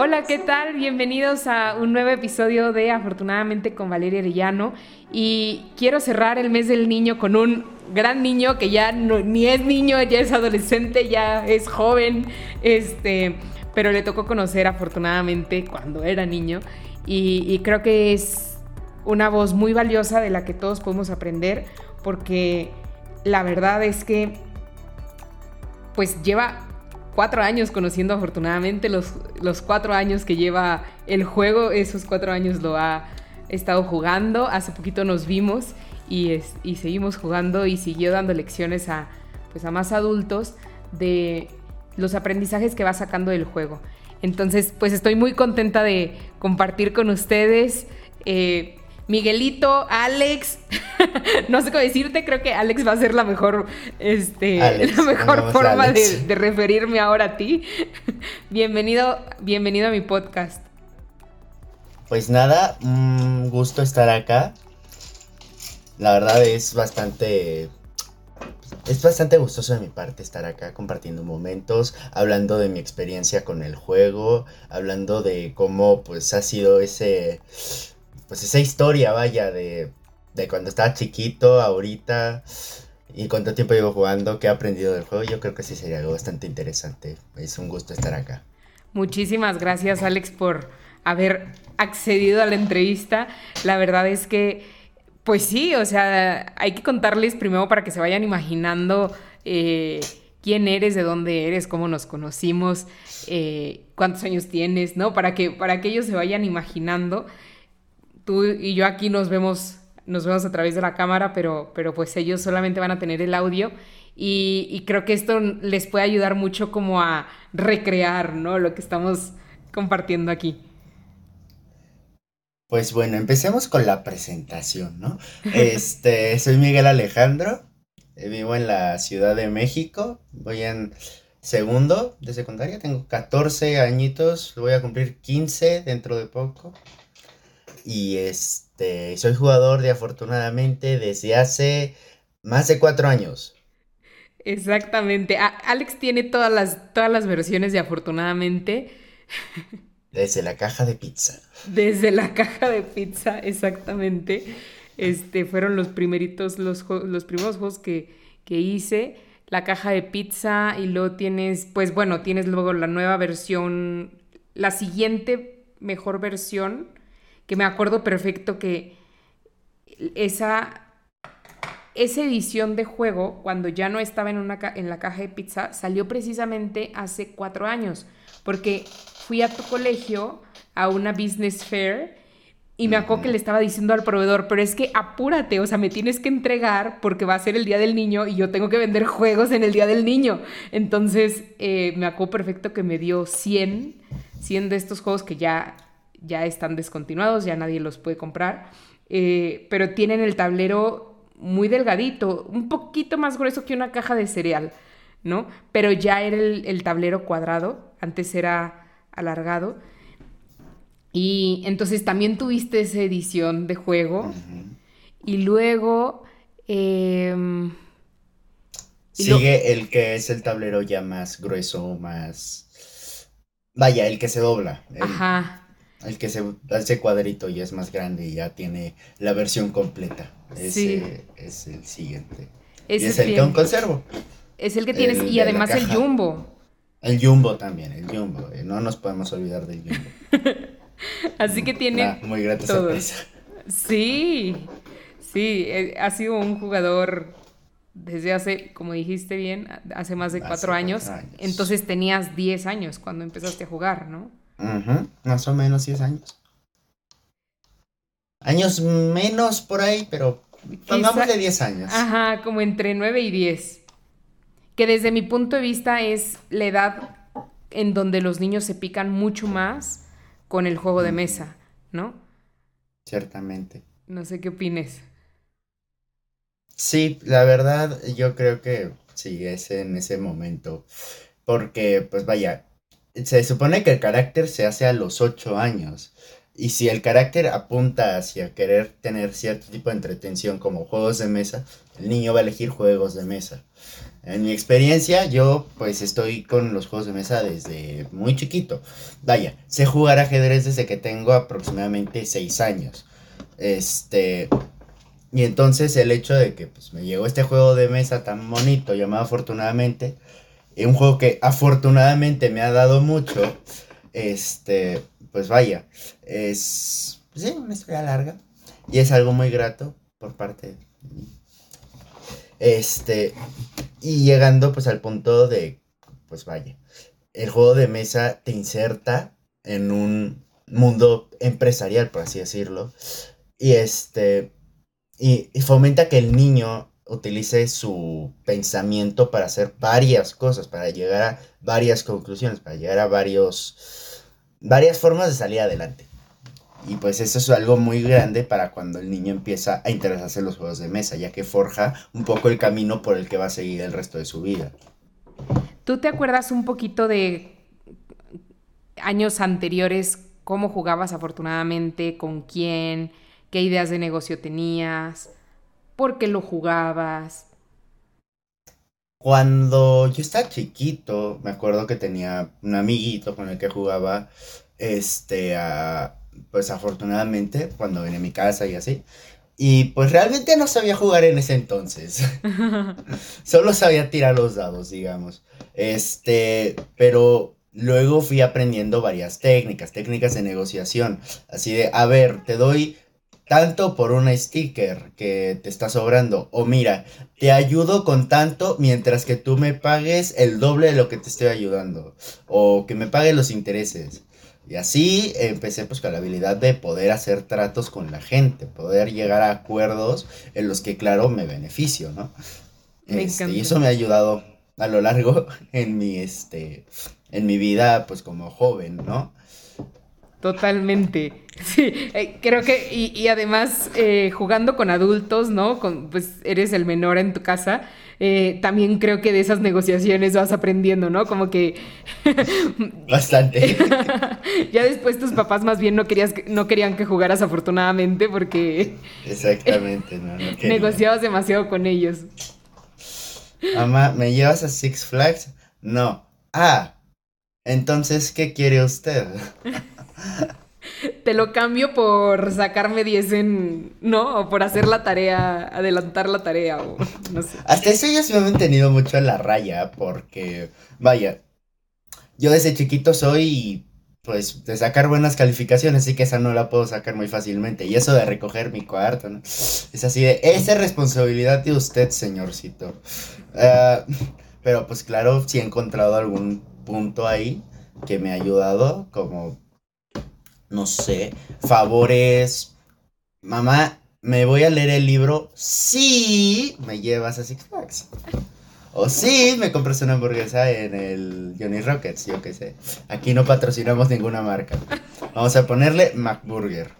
Hola, ¿qué tal? Bienvenidos a un nuevo episodio de Afortunadamente con Valeria Arellano. Y quiero cerrar el mes del niño con un gran niño que ya no, ni es niño, ya es adolescente, ya es joven, este, pero le tocó conocer afortunadamente cuando era niño. Y, y creo que es una voz muy valiosa de la que todos podemos aprender, porque la verdad es que pues lleva cuatro años conociendo afortunadamente los, los cuatro años que lleva el juego, esos cuatro años lo ha estado jugando, hace poquito nos vimos y, y seguimos jugando y siguió dando lecciones a, pues a más adultos de los aprendizajes que va sacando del juego. Entonces, pues estoy muy contenta de compartir con ustedes. Eh, Miguelito, Alex, no sé cómo decirte, creo que Alex va a ser la mejor, este, la mejor forma de, referirme ahora a ti. bienvenido, bienvenido a mi podcast. Pues nada, un gusto estar acá. La verdad es bastante es bastante gustoso de mi parte estar acá compartiendo momentos, hablando de mi experiencia con el juego, hablando de cómo pues ha sido ese pues esa historia, vaya, de, de cuando estaba chiquito, ahorita, y cuánto tiempo llevo jugando, qué he aprendido del juego, yo creo que sí sería algo bastante interesante. Es un gusto estar acá. Muchísimas gracias, Alex, por haber accedido a la entrevista. La verdad es que, pues sí, o sea, hay que contarles primero para que se vayan imaginando eh, quién eres, de dónde eres, cómo nos conocimos, eh, cuántos años tienes, ¿no? Para que, para que ellos se vayan imaginando tú y yo aquí nos vemos, nos vemos a través de la cámara, pero, pero pues ellos solamente van a tener el audio y, creo que esto les puede ayudar mucho como a recrear, ¿no? Lo que estamos compartiendo aquí. Pues bueno, empecemos con la presentación, ¿no? Este, soy Miguel Alejandro, eh, vivo en la Ciudad de México, voy en segundo de secundaria, tengo 14 añitos, voy a cumplir 15 dentro de poco. Y este, soy jugador de afortunadamente desde hace más de cuatro años. Exactamente. Alex tiene todas las, todas las versiones de afortunadamente. Desde la caja de pizza. Desde la caja de pizza, exactamente. Este, fueron los primeritos, los, los primeros juegos que, que hice. La caja de pizza y luego tienes, pues bueno, tienes luego la nueva versión, la siguiente mejor versión que me acuerdo perfecto que esa, esa edición de juego, cuando ya no estaba en, una, en la caja de pizza, salió precisamente hace cuatro años, porque fui a tu colegio a una business fair y me acuerdo que le estaba diciendo al proveedor, pero es que apúrate, o sea, me tienes que entregar porque va a ser el Día del Niño y yo tengo que vender juegos en el Día del Niño. Entonces, eh, me acuerdo perfecto que me dio 100, 100 de estos juegos que ya ya están descontinuados, ya nadie los puede comprar, eh, pero tienen el tablero muy delgadito, un poquito más grueso que una caja de cereal, ¿no? Pero ya era el, tablero cuadrado, antes era alargado. Y entonces también tuviste esa edición de juego. Y luego... Em, Sigue el que es el tablero ya más grueso, más... Vaya, el que se dobla. Ajá. El que se hace cuadrito y es más grande y ya tiene la versión completa. Ese es el siguiente. y es el que aún conservo. Es el que tienes y además el jumbo. El jumbo también, el jumbo. Eh, no nos podemos olvidar del jumbo. Así que tiene. Ah, muy grata sorpresa. Sí, sí, eh, ha sido un jugador desde hace, como dijiste bien, hace más de cuatro, años. años. Entonces tenías 10 años cuando empezaste a jugar, ¿no? Más o menos 10 años. Años menos por ahí, pero pongamos de 10 años. Ajá, como entre 9 y 10. Que desde mi punto de vista es la edad en donde los niños se pican mucho más con el juego de mesa, ¿no? Ciertamente. No sé qué opines. Sí, la verdad, yo creo que sí, es en ese momento. Porque, pues vaya, se supone que el carácter se hace a los 8 años. Y si el carácter apunta hacia querer tener cierto tipo de entretención como juegos de mesa, el niño va a elegir juegos de mesa. En mi experiencia, yo pues estoy con los juegos de mesa desde muy chiquito. Vaya, sé jugar ajedrez desde que tengo aproximadamente 6 años. Este, y entonces el hecho de que pues, me llegó este juego de mesa tan bonito llamado Afortunadamente, un juego que afortunadamente me ha dado mucho, este, pues vaya, es, pues sí, una historia larga y es algo muy grato por parte de mí. Este, y llegando pues al punto de, pues vaya, el juego de mesa te inserta en un mundo empresarial, por así decirlo, y este, y, fomenta que el niño utilice su pensamiento para hacer varias cosas, para llegar a varias conclusiones, para llegar a varios, varias formas de salir adelante. Y pues eso es algo muy grande para cuando el niño empieza a interesarse en los juegos de mesa, ya que forja un poco el camino por el que va a seguir el resto de su vida. ¿Tú te acuerdas un poquito de años anteriores, cómo jugabas afortunadamente, con quién? qué ideas de negocio tenías, por qué lo jugabas. Cuando yo estaba chiquito, me acuerdo que tenía un amiguito con el que jugaba, este, pues afortunadamente, cuando venía a mi casa y así. Y pues realmente no sabía jugar en ese entonces. Solo sabía tirar los dados, digamos. Este, pero luego fui aprendiendo varias técnicas, técnicas de negociación. Así de, a ver, te doy tanto por un sticker que te está sobrando. O mira, te ayudo con tanto mientras que tú me pagues el doble de lo que te estoy ayudando. O que me paguen los intereses. Y así empecé pues con la habilidad de poder hacer tratos con la gente, poder llegar a acuerdos en los que claro me beneficio, ¿no? Este, y eso me ha ayudado a lo largo en mi este en mi vida pues como joven, ¿no? Totalmente. Sí, eh, creo que, y, además eh, jugando con adultos, ¿no? Con, pues eres el menor en tu casa, eh, también creo que de esas negociaciones vas aprendiendo, ¿no? Como que... Bastante. ya después tus papás más bien no, querías, no querían que jugaras afortunadamente porque... Exactamente, no, negociabas demasiado con ellos. Mamá, ¿me llevas a Six Flags? No. Ah, entonces, ¿qué quiere usted? Te lo cambio por sacarme 10 en. ¿No? O por hacer la tarea, adelantar la tarea, o no sé. Hasta eso ellos me han tenido mucho en la raya, porque, vaya, yo desde chiquito soy, pues, de sacar buenas calificaciones, así que esa no la puedo sacar muy fácilmente. Y eso de recoger mi cuarto, ¿no? Es así de, esa es responsabilidad de usted, señorcito. Ah, pero, pues, claro, sí he encontrado algún punto ahí que me ha ayudado, como no sé, favores. Mamá, ¿me voy a leer el libro? Sí, me llevas a Six Flags. O sí, me compras una hamburguesa en el Johnny Rockets, yo qué sé. Aquí no patrocinamos ninguna marca. Vamos a ponerle McBurger.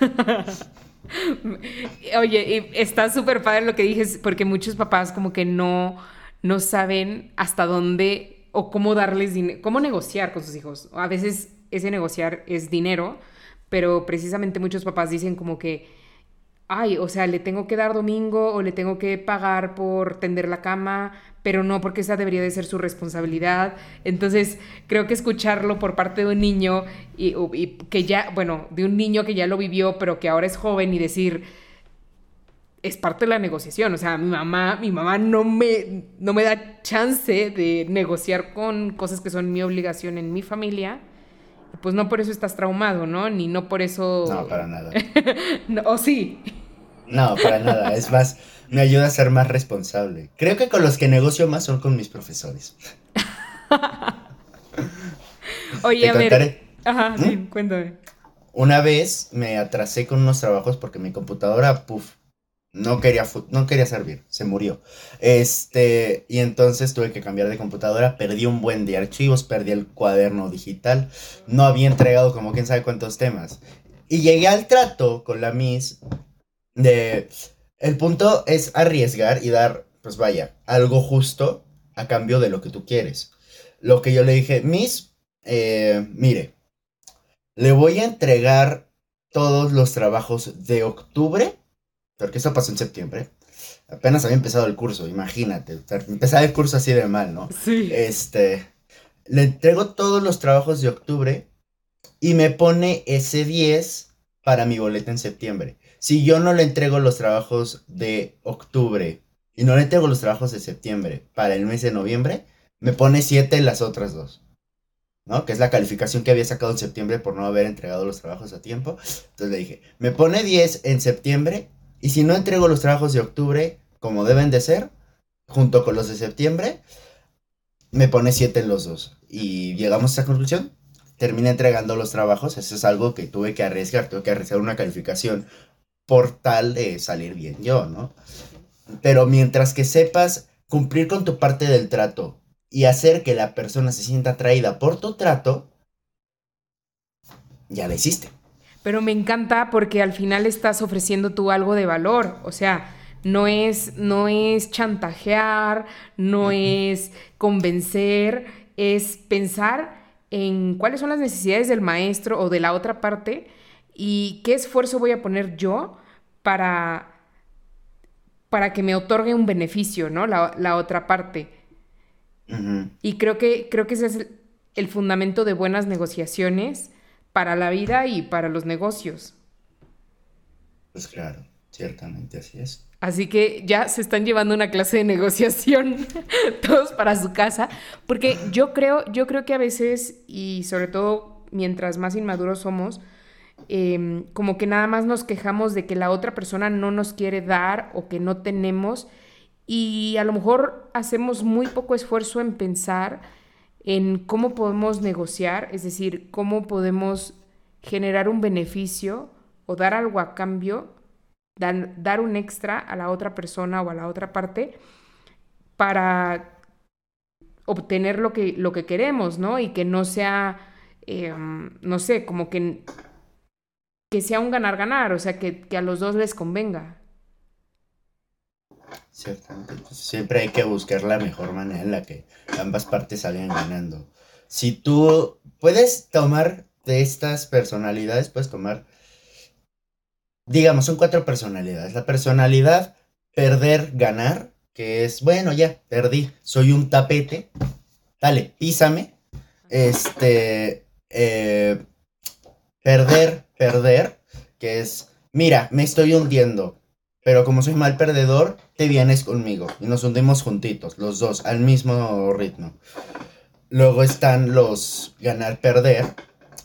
Oye, está súper padre lo que dices, porque muchos papás como que no, no saben hasta dónde o cómo darles dinero, cómo negociar con sus hijos. A veces ese negociar es dinero, pero precisamente muchos papás dicen como que, ay, o sea, le tengo que dar domingo o le tengo que pagar por tender la cama, pero no porque esa debería de ser su responsabilidad. Entonces, creo que escucharlo por parte de un niño y, que ya, bueno, de un niño que ya lo vivió, pero que ahora es joven y decir, es parte de la negociación. O sea, mi mamá, mi mamá no me, no me da chance de negociar con cosas que son mi obligación en mi familia pues no por eso estás traumado, ¿no? Ni no por eso... No, para nada. ¿O sí? No, para nada. Es más, me ayuda a ser más responsable. Creo que con los que negocio más son con mis profesores. Oye, a ver. Ajá, sí, ¿Mm? cuéntame. Una vez me atrasé con unos trabajos porque mi computadora, puff, no quería, no quería servir, se murió. Este, y entonces tuve que cambiar de computadora, perdí un buen de archivos, perdí el cuaderno digital, no había entregado como quién sabe cuántos temas. Y llegué al trato con la Miss de, el punto es arriesgar y dar, pues vaya, algo justo a cambio de lo que tú quieres. Lo que yo le dije, Miss, eh, mire, le voy a entregar todos los trabajos de octubre porque eso pasó en septiembre, apenas había empezado el curso, imagínate. Empezar el curso así de mal, ¿no? Sí. Este, le entrego todos los trabajos de octubre y me pone ese 10 para mi boleta en septiembre. Si yo no le entrego los trabajos de octubre y no le entrego los trabajos de septiembre para el mes de noviembre, me pone 7 en las otras dos. ¿no? Que es la calificación que había sacado en septiembre por no haber entregado los trabajos a tiempo. Entonces le dije, me pone 10 en septiembre y si no entrego los trabajos de octubre como deben de ser, junto con los de septiembre, me pone 7 en los dos. Y llegamos a esa conclusión. Terminé entregando los trabajos. Eso es algo que tuve que arriesgar. Tuve que arriesgar una calificación por tal de salir bien yo, ¿no? Pero mientras que sepas cumplir con tu parte del trato y hacer que la persona se sienta atraída por tu trato, ya la hiciste. Pero me encanta porque al final estás ofreciendo tú algo de valor, o sea, no es, no es chantajear, no es convencer, es pensar en cuáles son las necesidades del maestro o de la otra parte y qué esfuerzo voy a poner yo para, para que me otorgue un beneficio, ¿no? La, la otra parte. Y creo que, creo que ese es el, fundamento de buenas negociaciones para la vida y para los negocios. Pues claro, ciertamente así es. Así que ya se están llevando una clase de negociación todos para su casa, porque yo creo, yo creo que a veces, y sobre todo mientras más inmaduros somos, em, como que nada más nos quejamos de que la otra persona no nos quiere dar o que no tenemos y a lo mejor hacemos muy poco esfuerzo en pensar en cómo podemos negociar, es decir, cómo podemos generar un beneficio o dar algo a cambio, dar, un extra a la otra persona o a la otra parte para obtener lo que, lo que queremos, ¿no? Y que no sea, em, no sé, como que, que sea un ganar-ganar, o sea, que, que a los dos les convenga. Ciertamente. siempre hay que buscar la mejor manera en la que ambas partes salgan ganando. Si tú puedes tomar de estas personalidades, puedes tomar, digamos, son cuatro personalidades. La personalidad perder, ganar, que es, bueno, ya, perdí, soy un tapete, dale, písame. Este, eh, perder, perder, que es, mira, me estoy hundiendo, pero como soy mal perdedor, te vienes conmigo y nos hundimos juntitos, los dos, al mismo ritmo. Luego están los ganar-perder.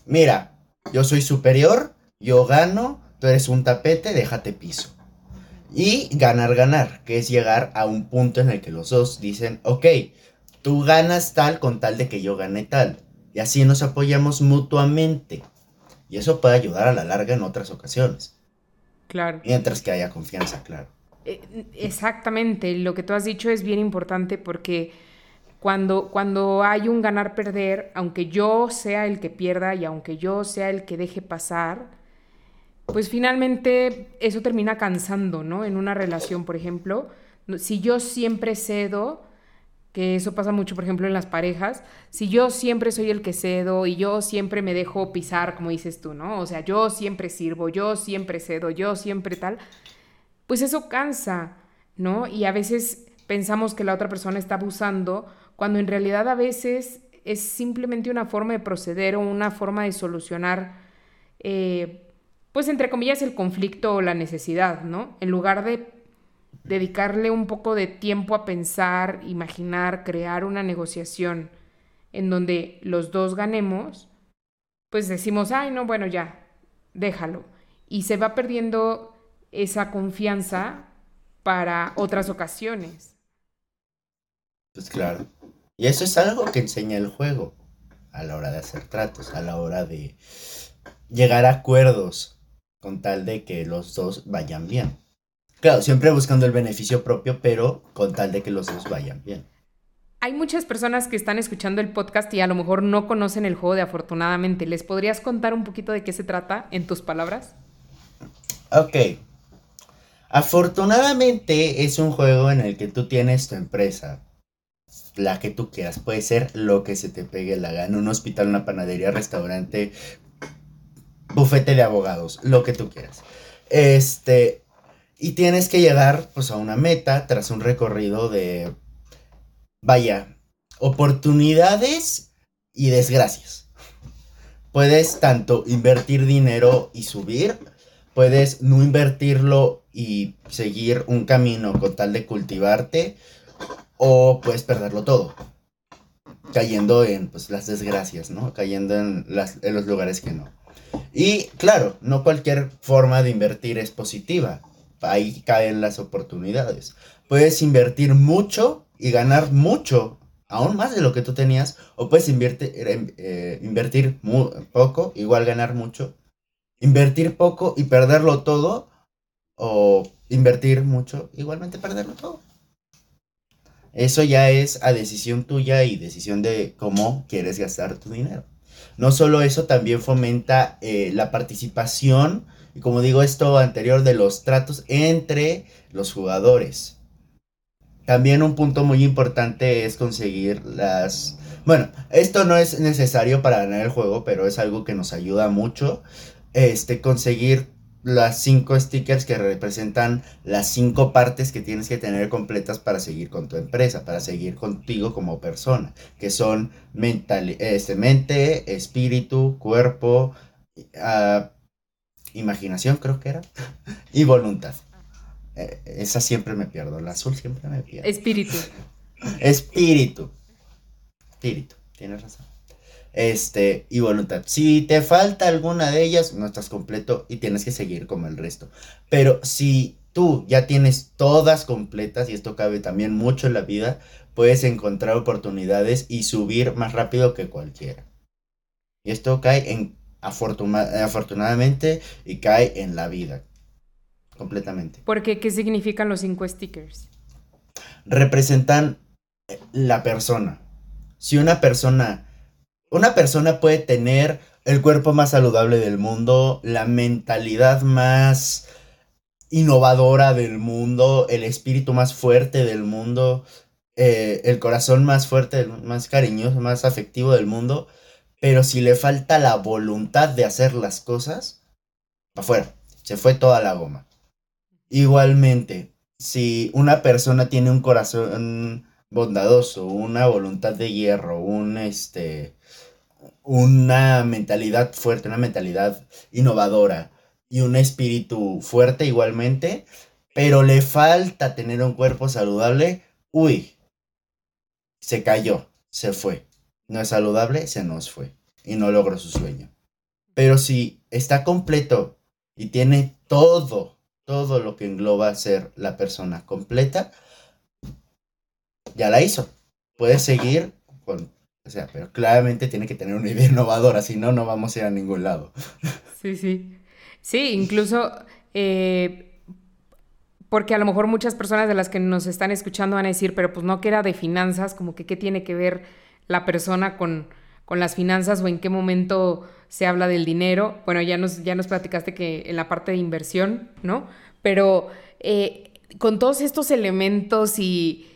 Mira, yo soy superior, yo gano, tú eres un tapete, déjate piso. Y ganar-ganar, que es llegar a un punto en el que los dos dicen, ok, tú ganas tal con tal de que yo gane tal. Y así nos apoyamos mutuamente. Y eso puede ayudar a la larga en otras ocasiones. Claro. Mientras que haya confianza, claro. Eh, exactamente, lo que tú has dicho es bien importante porque cuando, cuando hay un ganar-perder, aunque yo sea el que pierda y aunque yo sea el que deje pasar, pues finalmente eso termina cansando, ¿no? En una relación, por ejemplo, si yo siempre cedo, que eso pasa mucho, por ejemplo, en las parejas, si yo siempre soy el que cedo y yo siempre me dejo pisar, como dices tú, ¿no? O sea, yo siempre sirvo, yo siempre cedo, yo siempre tal, pues eso cansa, ¿no? Y a veces pensamos que la otra persona está abusando, cuando en realidad a veces es simplemente una forma de proceder o una forma de solucionar, eh, pues entre comillas, el conflicto o la necesidad, ¿no? En lugar de dedicarle un poco de tiempo a pensar, imaginar, crear una negociación en donde los dos ganemos, pues decimos, ay, no, bueno, ya, déjalo. Y se va perdiendo esa confianza para otras ocasiones. Pues claro. Y eso es algo que enseña el juego a la hora de hacer tratos, a la hora de llegar a acuerdos con tal de que los dos vayan bien. Claro, siempre buscando el beneficio propio, pero con tal de que los dos vayan bien. Hay muchas personas que están escuchando el podcast y a lo mejor no conocen el juego de afortunadamente. ¿Les podrías contar un poquito de qué se trata en tus palabras? Ok. Afortunadamente es un juego en el que tú tienes tu empresa, la que tú quieras. Puede ser lo que se te pegue la gana, un hospital, una panadería, restaurante, bufete de abogados, lo que tú quieras. Este, Y tienes que llegar pues a una meta tras un recorrido de, vaya, oportunidades y desgracias. Puedes tanto invertir dinero y subir, puedes no invertirlo y seguir un camino con tal de cultivarte, o puedes perderlo todo, cayendo en pues, las desgracias, ¿no? Cayendo en, en los lugares que no. Y claro, no cualquier forma de invertir es positiva. Ahí caen las oportunidades. Puedes invertir mucho y ganar mucho aún más de lo que tú tenías, o puedes invertir, eh, invertir poco, igual ganar mucho, invertir poco y perderlo todo, o invertir mucho, igualmente perderlo todo. Eso ya es a decisión tuya y decisión de cómo quieres gastar tu dinero. No solo eso, también fomenta eh, la participación, y como digo esto anterior, de los tratos entre los jugadores. También un punto muy importante es conseguir las... Bueno, esto no es necesario para ganar el juego, pero es algo que nos ayuda mucho. Este, conseguir las cinco stickers que representan las cinco partes que tienes que tener completas para seguir con tu empresa, para seguir contigo como persona, que son mental, este, mente, espíritu, cuerpo, uh, imaginación creo que era, y voluntad. Eh, esa siempre me pierdo. La azul siempre me pierdo. Espíritu. Espíritu. Espíritu. Tienes razón. Este, y voluntad. Si te falta alguna de ellas, no estás completo y tienes que seguir como el resto. Pero si tú ya tienes todas completas, y esto cabe también mucho en la vida, puedes encontrar oportunidades y subir más rápido que cualquiera. Y esto cae en afortunadamente y cae en la vida completamente. ¿Por qué? ¿Qué significan los cinco stickers? Representan eh, la persona. Si una persona, una persona puede tener el cuerpo más saludable del mundo, la mentalidad más innovadora del mundo, el espíritu más fuerte del mundo, eh, el corazón más fuerte, más cariñoso, más afectivo del mundo, pero si le falta la voluntad de hacer las cosas, afuera, se fue toda la goma. Igualmente, si una persona tiene un corazón bondadoso, una voluntad de hierro, un este una mentalidad fuerte, una mentalidad innovadora y un espíritu fuerte igualmente, pero le falta tener un cuerpo saludable, uy, se cayó, se fue. No es saludable, se nos fue y no logró su sueño. Pero si está completo y tiene todo todo lo que engloba ser la persona completa, ya la hizo. Puede seguir con, o sea, pero claramente tiene que tener una idea innovadora, si no, no vamos a ir a ningún lado. Sí, sí. Sí, incluso eh, porque a lo mejor muchas personas de las que nos están escuchando van a decir, pero pues no que era de finanzas, como que qué tiene que ver la persona con, con las finanzas o en qué momento se habla del dinero. Bueno, ya nos, ya nos platicaste que en la parte de inversión, ¿no? Pero eh, con todos estos elementos y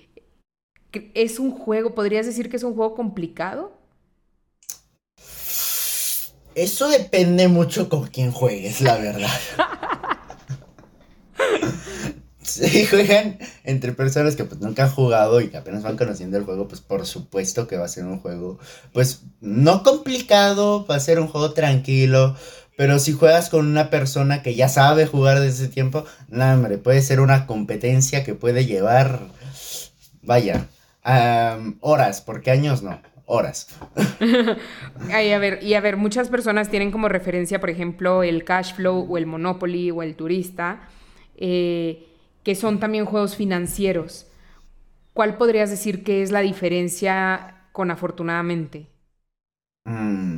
es un juego, ¿podrías decir que es un juego complicado? Eso depende mucho con quién juegues, la verdad. si juegan entre personas que pues nunca han jugado y que apenas van conociendo el juego, pues por supuesto que va a ser un juego, pues no complicado, va a ser un juego tranquilo, pero si juegas con una persona que ya sabe jugar desde ese tiempo, no, hombre, puede ser una competencia que puede llevar, vaya, horas, porque años no, horas. Ay, a ver, y a ver, muchas personas tienen como referencia, por ejemplo, el cash flow o el Monopoly o el turista, eh, que son también juegos financieros. ¿Cuál podrías decir que es la diferencia con afortunadamente? Mm.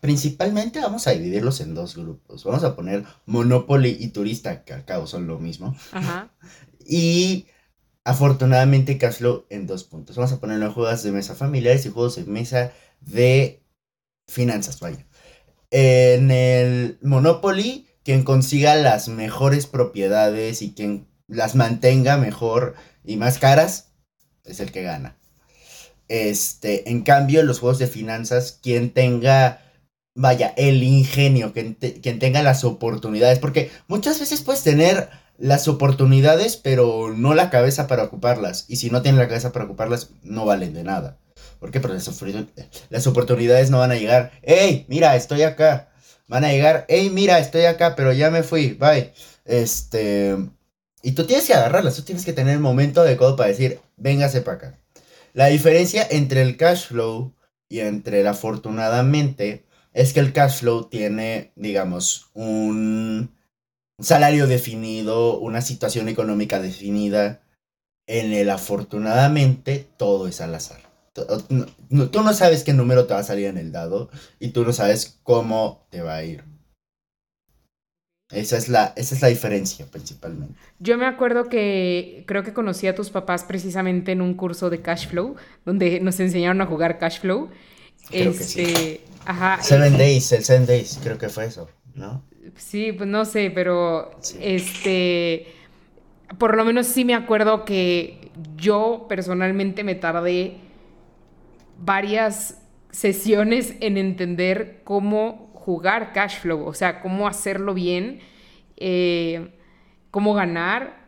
Principalmente vamos a dividirlos en dos grupos. Vamos a poner Monopoly y Turista, que al cabo son lo mismo. Ajá. Y afortunadamente Cashflow en dos puntos. Vamos a ponerlo en juegos de mesa familiares y juegos de mesa de finanzas, vaya. En el Monopoly, quien consiga las mejores propiedades y quien las mantenga mejor y más caras, es el que gana. Este, en cambio, en los juegos de finanzas, quien tenga vaya, el ingenio, quien, quien tenga las oportunidades, porque muchas veces puedes tener las oportunidades, pero no la cabeza para ocuparlas. Y si no tienen la cabeza para ocuparlas, no valen de nada. ¿Por qué? Porque las, oportunidades no van a llegar. ¡Ey! Mira, estoy acá. Van a llegar. ¡Ey! Mira, estoy acá, pero ya me fui. Bye. Este. Y tú tienes que agarrarlas. Tú tienes que tener el momento adecuado para decir, véngase para acá. La diferencia entre el cash flow y entre el afortunadamente es que el cash flow tiene, digamos, un salario definido, una situación económica definida. En el afortunadamente todo es al azar. Tú no sabes qué número te va a salir en el dado y tú no sabes cómo te va a ir. Esa es la, esa es la diferencia principalmente. Yo me acuerdo que creo que conocí a tus papás precisamente en un curso de cash flow, donde nos enseñaron a jugar cash flow. Creo que sí. Este, ajá. Seven Days, el Seven Days, creo que fue eso, ¿no? Sí, pues no sé, pero este, por lo menos sí me acuerdo que yo personalmente me tardé varias sesiones en entender cómo jugar cash flow, o sea, cómo hacerlo bien, eh, cómo ganar.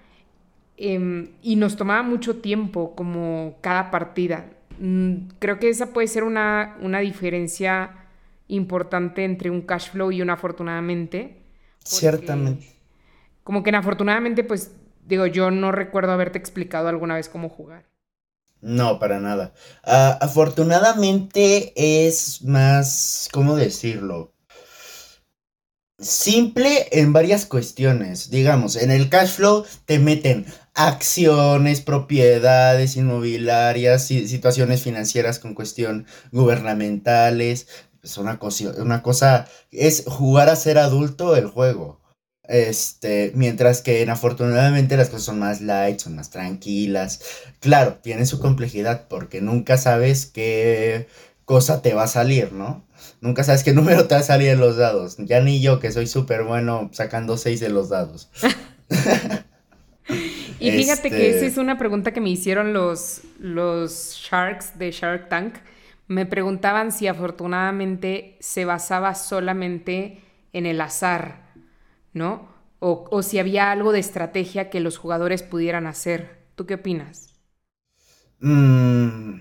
Em, y nos tomaba mucho tiempo como cada partida. Mm, creo que esa puede ser una, una diferencia importante entre un cash flow y un afortunadamente. Ciertamente. Como que en afortunadamente, pues digo, yo no recuerdo haberte explicado alguna vez cómo jugar. No, para nada. Ah, afortunadamente es más, ¿cómo decirlo? Simple en varias cuestiones. Digamos, en el cash flow te meten acciones, propiedades inmobiliarias, situaciones financieras con cuestión gubernamentales, es una cosa, una cosa, es jugar a ser adulto el juego. Este, mientras que en afortunadamente las cosas son más light, son más tranquilas. Claro, tiene su complejidad porque nunca sabes qué cosa te va a salir, ¿no? Nunca sabes qué número te va a salir en los dados. Ya ni yo, que soy súper bueno sacando seis de los dados. y fíjate que esa es este una pregunta que me hicieron los, los Sharks de Shark Tank me preguntaban si afortunadamente se basaba solamente en el azar, ¿no? O, si había algo de estrategia que los jugadores pudieran hacer. ¿Tú qué opinas? Mm,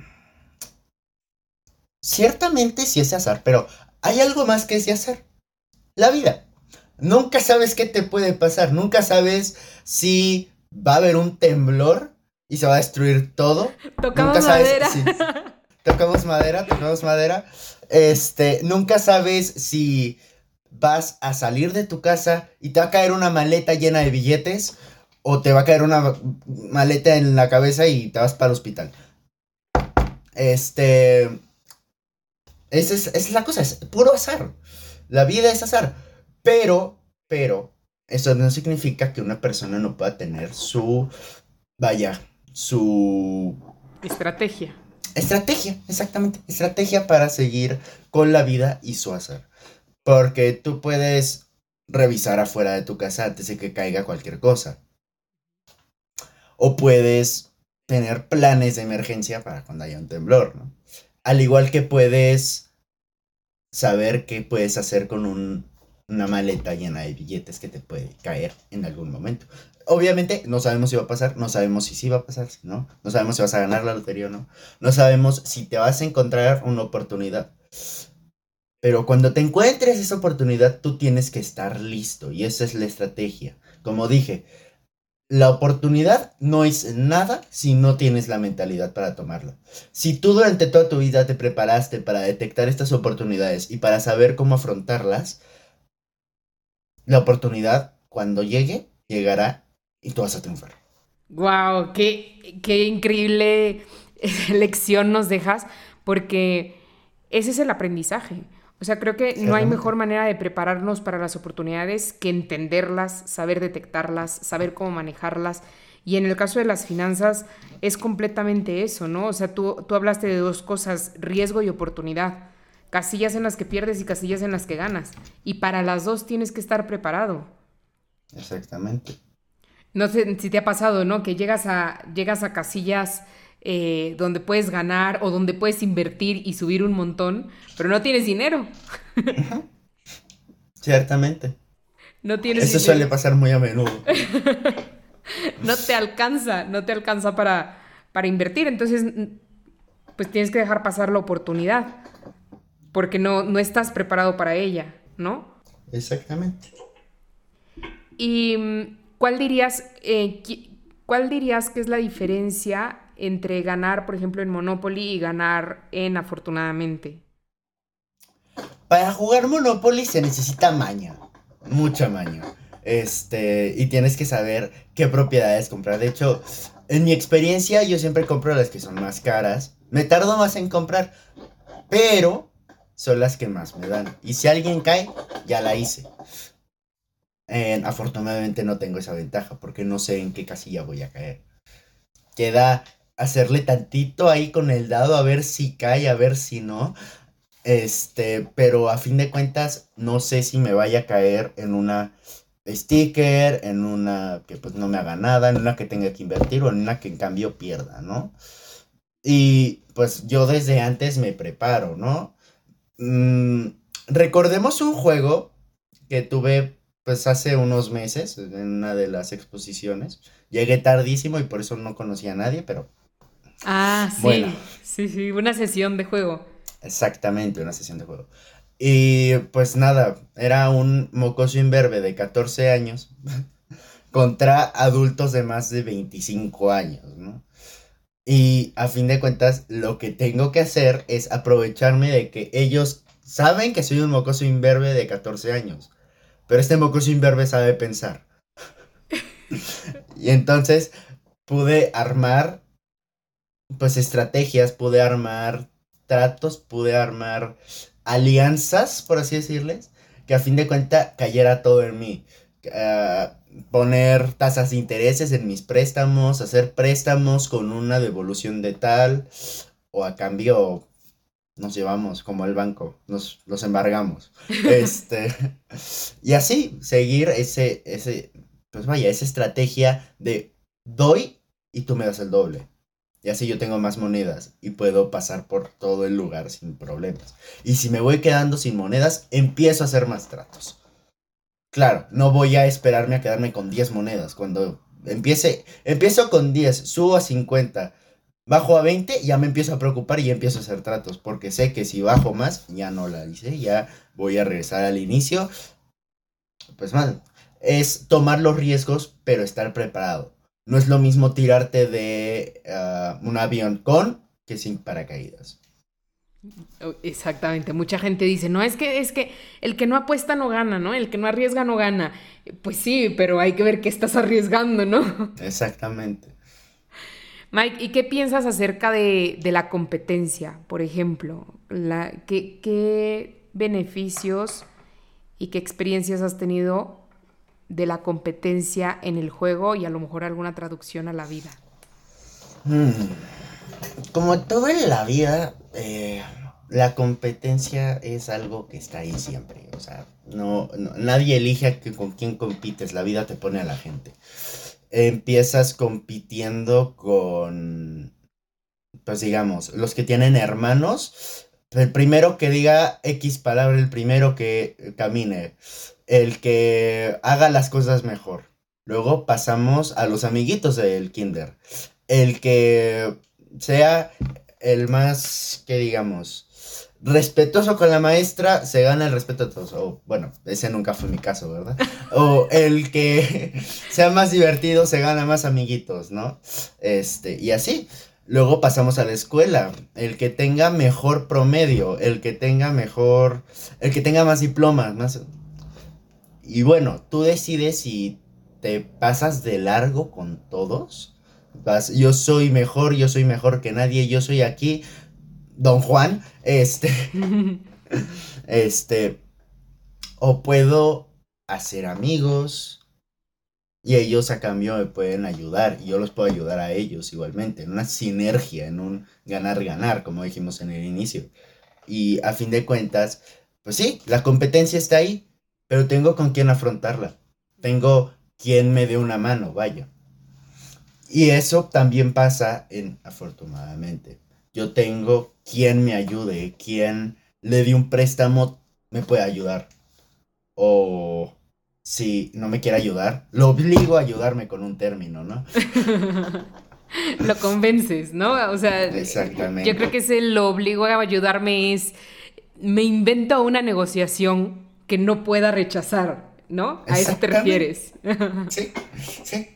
ciertamente sí es azar, pero hay algo más que ese azar. La vida. Nunca sabes qué te puede pasar, nunca sabes si va a haber un temblor y se va a destruir todo. Tocamos madera. tocamos madera, tocamos madera. Este, nunca sabes si vas a salir de tu casa y te va a caer una maleta llena de billetes o te va a caer una maleta en la cabeza y te vas para el hospital. Este, esa es, la cosa, es puro azar. La vida es azar. Pero, pero, eso no significa que una persona no pueda tener su, vaya, su... Estrategia. Estrategia, exactamente. Estrategia para seguir con la vida y su azar. Porque tú puedes revisar afuera de tu casa antes de que caiga cualquier cosa. O puedes tener planes de emergencia para cuando haya un temblor, ¿no? Al igual que puedes saber qué puedes hacer con una maleta llena de billetes que te puede caer en algún momento. Obviamente no sabemos si va a pasar, no sabemos si sí va a pasar, no, no sabemos si vas a ganar la lotería o no, no sabemos si te vas a encontrar una oportunidad. Pero cuando te encuentres esa oportunidad, tú tienes que estar listo y esa es la estrategia. Como dije, la oportunidad no es nada si no tienes la mentalidad para tomarla. Si tú durante toda tu vida te preparaste para detectar estas oportunidades y para saber cómo afrontarlas, la oportunidad cuando llegue llegará y tú vas a triunfar. Wow, qué, qué increíble lección nos dejas, porque ese es el aprendizaje. O sea, creo que no hay mejor manera de prepararnos para las oportunidades que entenderlas, saber detectarlas, saber cómo manejarlas. Y en el caso de las finanzas es completamente eso, ¿no? O sea, tú, tú hablaste de dos cosas, riesgo y oportunidad. Casillas en las que pierdes y casillas en las que ganas. Y para las dos tienes que estar preparado. Exactamente. No sé si te ha pasado, ¿no? Que llegas a, llegas a casillas eh, donde puedes ganar o donde puedes invertir y subir un montón, pero no tienes dinero. Ciertamente. no tienes Eso suele pasar muy a menudo. no te alcanza, no te alcanza para, para invertir. Entonces, pues tienes que dejar pasar la oportunidad. Porque no, no estás preparado para ella, ¿no? Exactamente. ¿Y mm, cuál dirías, eh, cuál dirías que es la diferencia entre ganar, por ejemplo, en Monopoly y ganar en Afortunadamente? Para jugar Monopoly se necesita maña, mucha maña. Este, y tienes que saber qué propiedades comprar. De hecho, en mi experiencia yo siempre compro las que son más caras. Me tardo más en comprar, pero son las que más me dan. Y si alguien cae, ya la hice. afortunadamente no tengo esa ventaja porque no sé en qué casilla voy a caer. Queda hacerle tantito ahí con el dado a ver si cae, a ver si no. Este, pero a fin de cuentas no sé si me vaya a caer en una sticker, en una que pues no me haga nada, en una que tenga que invertir o en una que en cambio pierda, ¿no? Y pues yo desde antes me preparo, ¿no? Mm, recordemos un juego que tuve pues hace unos meses en una de las exposiciones. Llegué tardísimo y por eso no conocía a nadie, pero... Ah, sí. Sí, sí, una sesión de juego. Exactamente, una sesión de juego. Y pues nada, era un mocoso imberbe de 14 años contra adultos de más de 25 años, ¿no? Y a fin de cuentas, lo que tengo que hacer es aprovecharme de que ellos saben que soy un mocoso imberbe de 14 años. Pero este mocoso imberbe sabe pensar. y entonces pude armar, pues, estrategias, pude armar tratos, pude armar alianzas, por así decirles, que a fin de cuentas cayera todo en mí. Ah, poner tasas de intereses en mis préstamos, hacer préstamos con una devolución de tal, o a cambio nos llevamos como el banco, nos los embargamos. este, y así, seguir ese, ese, pues vaya, esa estrategia de doy y tú me das el doble. Y así yo tengo más monedas y puedo pasar por todo el lugar sin problemas. Y si me voy quedando sin monedas, empiezo a hacer más tratos. Claro, no voy a esperarme a quedarme con 10 monedas. Cuando empiece, empiezo con 10, subo a 50, bajo a 20, ya me empiezo a preocupar y empiezo a hacer tratos. Porque sé que si bajo más, ya no la hice, ya voy a regresar al inicio. Pues mal, es tomar los riesgos, pero estar preparado no es lo mismo tirarte de ah, un avión con que sin paracaídas. Oh, exactamente, mucha gente dice, no, es que es que el que no apuesta no gana, ¿no? El que no arriesga no gana. Pues sí, pero hay que ver qué estás arriesgando, ¿no? Exactamente. Mike, ¿y qué piensas acerca de, la competencia, por ejemplo? La, ¿qué, ¿Qué beneficios y qué experiencias has tenido de la competencia en el juego y a lo mejor alguna traducción a la vida? Hmm. Como todo en la vida, eh, la competencia es algo que está ahí siempre. O sea, no, nadie elige con quién compites, la vida te pone a la gente. Empiezas compitiendo con, pues digamos, los que tienen hermanos. El primero que diga X palabra, el primero que camine el que haga las cosas mejor. Luego pasamos a los amiguitos del kinder. El que sea el más, que digamos, respetuoso con la maestra, se gana el respeto de todos. O bueno, ese nunca fue mi caso, ¿verdad? O el que sea más divertido, se gana más amiguitos, ¿no? Este, y así. Luego pasamos a la escuela. El que tenga mejor promedio, el que tenga mejor, el que tenga más diplomas, más, y bueno, tú decides si te pasas de largo con todos. Vas, yo soy mejor, yo soy mejor que nadie, yo soy aquí, don Juan, este, este, o puedo hacer amigos y ellos a cambio me pueden ayudar y yo los puedo ayudar a ellos igualmente, en una sinergia, en un ganar-ganar, como dijimos en el inicio. Y a fin de cuentas, pues sí, la competencia está ahí, pero tengo con quién afrontarla. Tengo quien me dé una mano, vaya. Y eso también pasa en afortunadamente. Yo tengo quien me ayude, quien le dé un préstamo me puede ayudar. O si no me quiere ayudar, lo obligo a ayudarme con un término, ¿no? lo convences, ¿no? O sea, Exactamente. yo creo que ese lo obligo a ayudarme es, me invento una negociación que no pueda rechazar, ¿no? A eso te refieres. Sí, sí.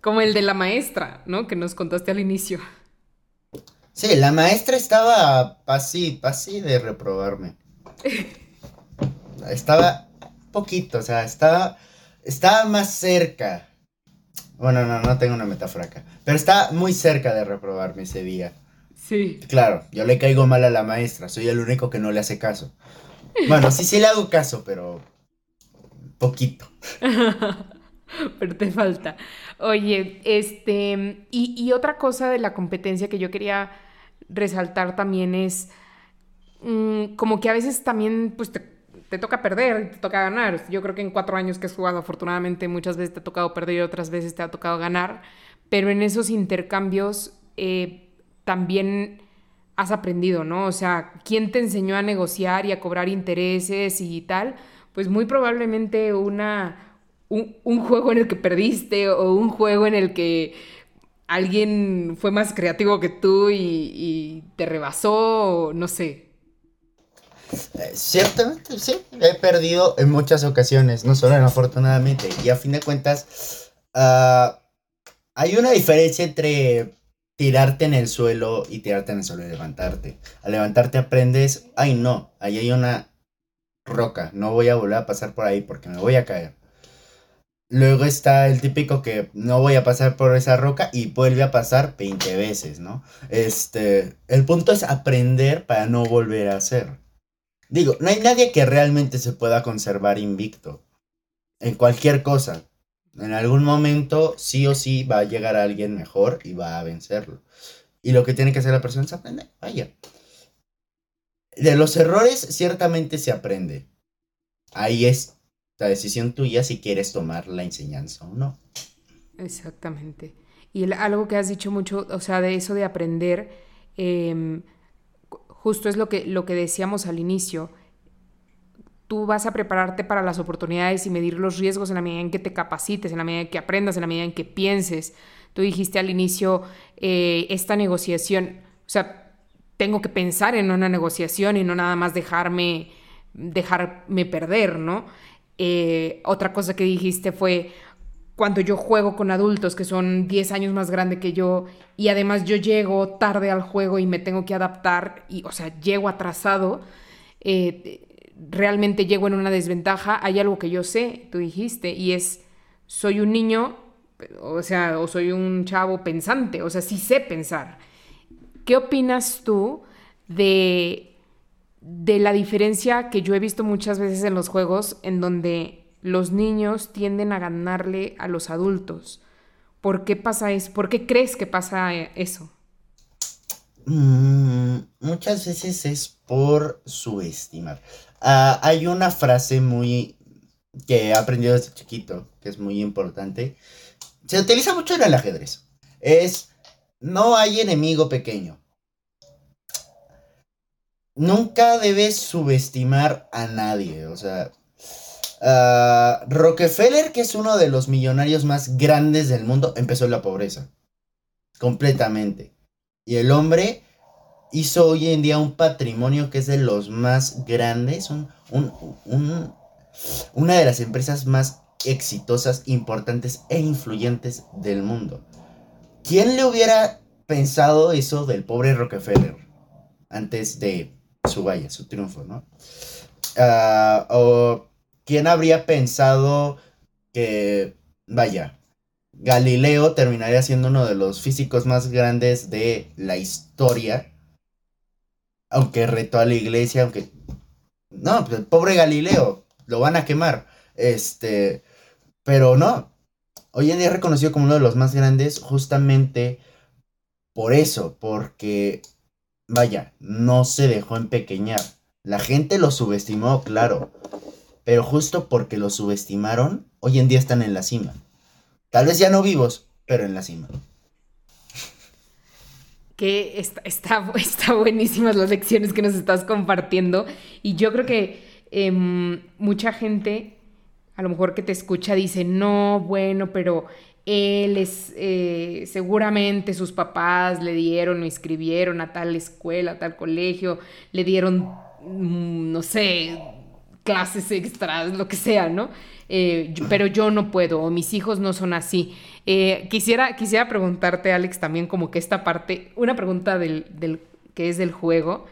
Como el de la maestra, ¿no? Que nos contaste al inicio. Sí, la maestra estaba así, así de reprobarme. Estaba poquito, o sea, estaba, estaba más cerca. Bueno, no, no tengo una metáfora acá. Pero está muy cerca de reprobarme ese día. Sí. Claro, yo le caigo mal a la maestra, soy el único que no le hace caso. Bueno, sí, sí le hago caso, pero poquito. pero te falta. Oye, este, y, y, otra cosa de la competencia que yo quería resaltar también es mmm, como que a veces también pues te te toca perder, te toca ganar. Yo creo que en cuatro años que has jugado, afortunadamente, muchas veces te ha tocado perder y otras veces te ha tocado ganar. Pero en esos intercambios eh, también has aprendido, ¿no? O sea, ¿quién te enseñó a negociar y a cobrar intereses y tal? Pues muy probablemente una, un, juego en el que perdiste o un juego en el que alguien fue más creativo que tú y, te rebasó, no sé, eh, ciertamente, sí, he perdido en muchas ocasiones, no solo en afortunadamente. Y a fin de cuentas, uh, hay una diferencia entre tirarte en el suelo y tirarte en el suelo y levantarte. Al levantarte aprendes, ay no, ahí hay una roca, no voy a volver a pasar por ahí porque me voy a caer. Luego está el típico que no voy a pasar por esa roca y vuelve a pasar 20 veces, ¿no? Este, el punto es aprender para no volver a hacer. Digo, no hay nadie que realmente se pueda conservar invicto. En cualquier cosa. En algún momento, sí o sí, va a llegar alguien mejor y va a vencerlo. Y lo que tiene que hacer la persona es aprender. Vaya. De los errores, ciertamente se aprende. Ahí es la decisión tuya si quieres tomar la enseñanza o no. Exactamente. Y algo que has dicho mucho, o sea, de eso de aprender. Eh, justo es lo que, lo que decíamos al inicio. Tú vas a prepararte para las oportunidades y medir los riesgos en la medida en que te capacites, en la medida en que aprendas, en la medida en que pienses. Tú dijiste al inicio eh, esta negociación, o sea, tengo que pensar en una negociación y no nada más dejarme, dejarme perder, ¿no? Eh, otra cosa que dijiste fue, cuando yo juego con adultos que son 10 años más grande que yo y además yo llego tarde al juego y me tengo que adaptar y, o sea, llego atrasado, eh, realmente llego en una desventaja, hay algo que yo sé, tú dijiste, y es, soy un niño, o sea, o soy un chavo pensante, o sea, sí sé pensar. ¿Qué opinas tú de, de la diferencia que yo he visto muchas veces en los juegos en donde los niños tienden a ganarle a los adultos. ¿Por qué pasa eso? ¿Por qué crees que pasa eso? Mm, muchas veces es por subestimar. Ah, hay una frase muy que he aprendido desde chiquito, que es muy importante. Se utiliza mucho en el ajedrez. Es, no hay enemigo pequeño. Nunca debes subestimar a nadie. O sea, Uh, Rockefeller, que es uno de los millonarios más grandes del mundo, empezó en la pobreza. Completamente. Y el hombre hizo hoy en día un patrimonio que es de los más grandes, un, una de las empresas más exitosas, importantes e influyentes del mundo. ¿Quién le hubiera pensado eso del pobre Rockefeller antes de su vaya, su triunfo, no? Uh, o ¿quién habría pensado que, vaya, Galileo terminaría siendo uno de los físicos más grandes de la historia? Aunque retó a la iglesia, aunque... No, pues el pobre Galileo, lo van a quemar. Este, pero no. Hoy en día es reconocido como uno de los más grandes justamente por eso, porque, vaya, no se dejó empequeñar. La gente lo subestimó, claro, pero justo porque los subestimaron, hoy en día están en la cima. Tal vez ya no vivos, pero en la cima. Que está, está, buenísimas las lecciones que nos estás compartiendo. Y yo creo que em, mucha gente a lo mejor que te escucha dice, no, bueno, pero él es, eh, seguramente sus papás le dieron o inscribieron a tal escuela, a tal colegio, le dieron, mm, no sé, clases extras, lo que sea, ¿no? Eh, pero yo no puedo, o mis hijos no son así. Eh, quisiera, quisiera preguntarte, Alex, también como que esta parte, una pregunta del, del que es del juego,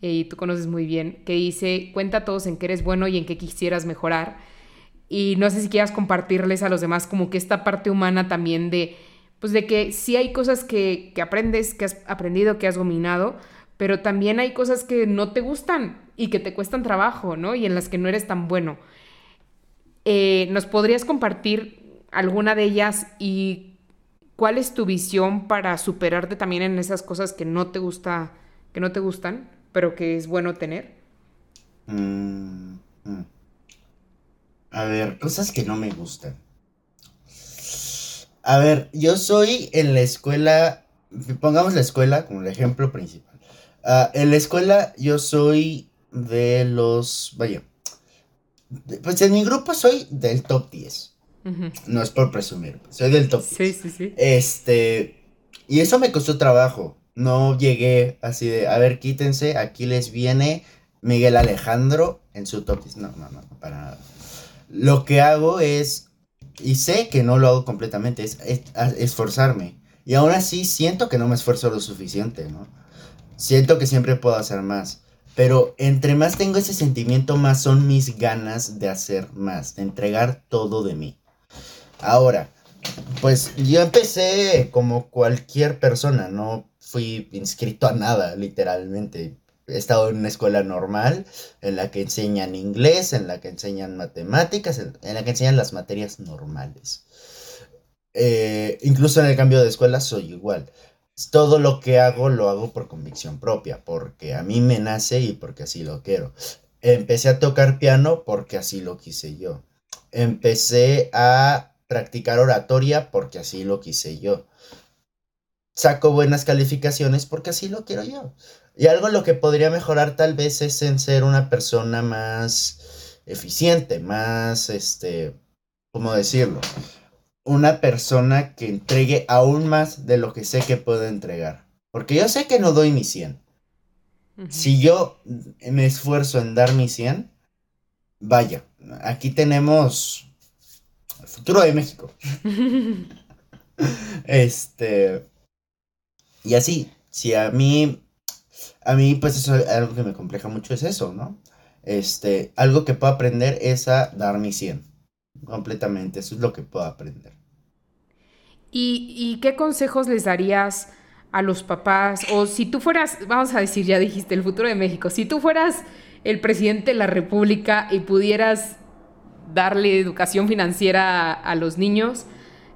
y tú conoces muy bien, que dice, cuenta a todos en qué eres bueno y en qué quisieras mejorar y no sé si quieras compartirles a los demás como que esta parte humana también de, pues de que sí hay cosas que, aprendes, que has aprendido, que has dominado, pero también hay cosas que no te gustan y que te cuestan trabajo, ¿no? Y en las que no eres tan bueno. Eh, ¿Nos podrías compartir alguna de ellas y cuál es tu visión para superarte también en esas cosas que no te gusta, que no te gustan, pero que es bueno tener? Mm, mm. A ver, cosas que no me gustan. A ver, yo soy en la escuela, pongamos la escuela como el ejemplo principal. Ah, en la escuela yo soy de los, vaya, pues en mi grupo soy del top 10. No es por presumir, soy del top 10. Sí, sí, sí. Este, y eso me costó trabajo. No llegué así de, a ver, quítense, aquí les viene Miguel Alejandro en su top 10. No, no, no, para nada. Lo que hago es, y sé que no lo hago completamente, es, esforzarme. Y aún así siento que no me esfuerzo lo suficiente, ¿no? Siento que siempre puedo hacer más. Pero entre más tengo ese sentimiento, más son mis ganas de hacer más, de entregar todo de mí. Ahora, pues yo empecé como cualquier persona, no fui inscrito a nada, literalmente he estado en una escuela normal, en la que enseñan inglés, en la que enseñan matemáticas, en, la que enseñan las materias normales. Eh, incluso en el cambio de escuela soy igual. Todo lo que hago lo hago por convicción propia, porque a mí me nace y porque así lo quiero. Empecé a tocar piano porque así lo quise yo. Empecé a practicar oratoria porque así lo quise yo. Saco buenas calificaciones porque así lo quiero yo. Y algo lo que podría mejorar tal vez es en ser una persona más eficiente, más, este, ¿cómo decirlo? Una persona que entregue aún más de lo que sé que puedo entregar. Porque yo sé que no doy mi 100. Si yo me esfuerzo en dar mi 100, vaya, aquí tenemos el futuro de México. este, y así, si a mí a mí, pues eso algo que me compleja mucho es eso, ¿no? Este, algo que puedo aprender es a dar mi 100. Completamente, eso es lo que puedo aprender. ¿Y, qué consejos les darías a los papás? O si tú fueras, vamos a decir, ya dijiste, el futuro de México, si tú fueras el presidente de la República y pudieras darle educación financiera a, los niños,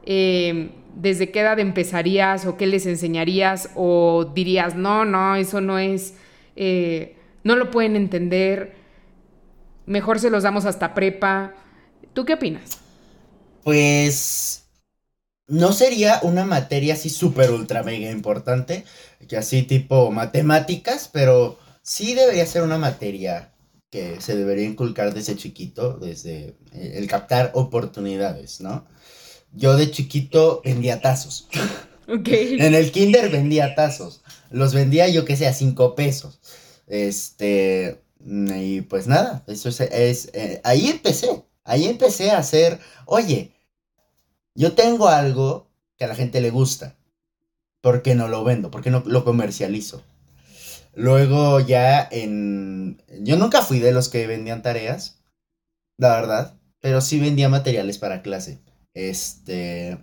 eh, desde qué edad empezarías o qué les enseñarías o dirías, no, no, eso no es, eh, no lo pueden entender, mejor se los damos hasta prepa. ¿Tú qué opinas? Pues no sería una materia así súper ultra mega importante, que así tipo matemáticas, pero sí debería ser una materia que se debería inculcar desde chiquito, desde el captar oportunidades, ¿no? Yo de chiquito vendía tazos. Ok. En el kinder vendía tazos. Los vendía yo que sé a cinco pesos. Este, y pues nada, eso es, eh, ahí empecé. Ahí empecé a hacer, oye, yo tengo algo que a la gente le gusta. ¿Por qué no lo vendo? ¿Por qué no lo comercializo? Luego ya en... Yo nunca fui de los que vendían tareas, la verdad, pero sí vendía materiales para clase. Este.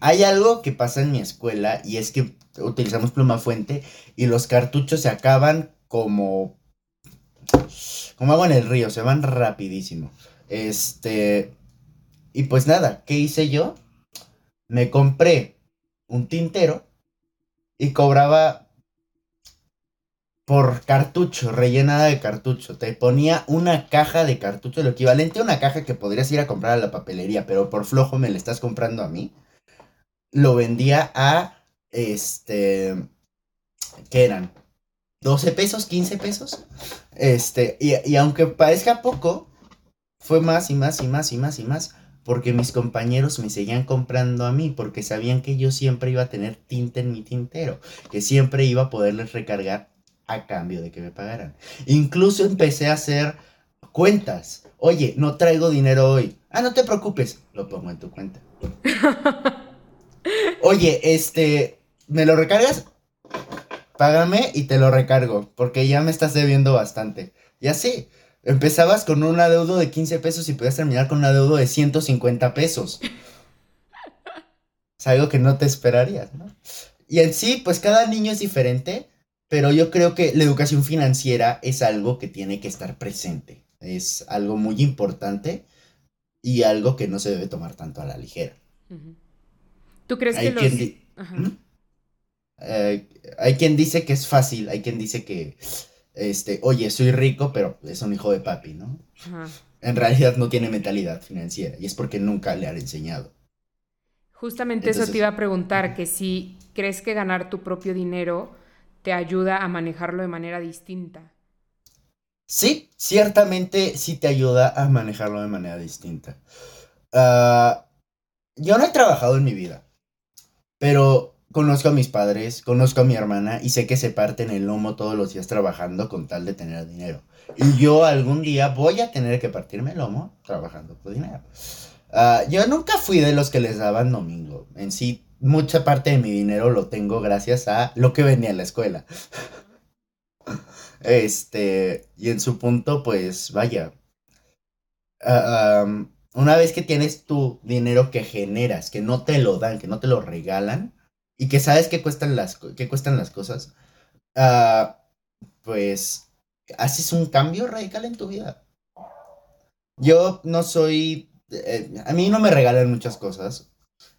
Hay algo que pasa en mi escuela y es que utilizamos pluma fuente y los cartuchos se acaban como. como agua en el río, se van rapidísimo. Este. Y pues nada, ¿qué hice yo? Me compré un tintero y cobraba por cartucho, rellenada de cartucho. Te ponía una caja de cartucho, lo equivalente a una caja que podrías ir a comprar a la papelería, pero por flojo me la estás comprando a mí. Lo vendía a, este, ¿qué eran? ¿12 pesos? ¿15 pesos? Este, y, y aunque parezca poco, fue más y más y más y más y más porque mis compañeros me seguían comprando a mí, porque sabían que yo siempre iba a tener tinta en mi tintero, que siempre iba a poderles recargar a cambio de que me pagaran. Incluso empecé a hacer cuentas. Oye, no traigo dinero hoy. Ah, no te preocupes, lo pongo en tu cuenta. Oye, este, ¿me lo recargas? Págame y te lo recargo, porque ya me estás debiendo bastante. Y así, Empezabas con un adeudo de 15 pesos y podías terminar con un adeudo de 150 pesos. es algo que no te esperarías, ¿no? Y en sí, pues cada niño es diferente, pero yo creo que la educación financiera es algo que tiene que estar presente. Es algo muy importante y algo que no se debe tomar tanto a la ligera. ¿Tú crees que los... ¿Mm? Eh, hay quien dice que es fácil, hay quien dice que este, oye, soy rico, pero es un hijo de papi, ¿no? En realidad no tiene mentalidad financiera y es porque nunca le han enseñado. Justamente eso te iba a preguntar, que si crees que ganar tu propio dinero te ayuda a manejarlo de manera distinta. Sí, ciertamente sí te ayuda a manejarlo de manera distinta. Ah, yo no he trabajado en mi vida, pero Conozco a mis padres, conozco a mi hermana y sé que se parten el lomo todos los días trabajando con tal de tener dinero. Y yo algún día voy a tener que partirme el lomo trabajando por dinero. Ah, yo nunca fui de los que les daban domingo. En sí, mucha parte de mi dinero lo tengo gracias a lo que venía en la escuela. este, y en su punto, pues vaya. Ah, una vez que tienes tu dinero que generas, que no te lo dan, que no te lo regalan, y que sabes que cuestan las, que cuestan las cosas, uh, pues haces un cambio radical en tu vida. Yo no soy... Eh, a mí no me regalan muchas cosas.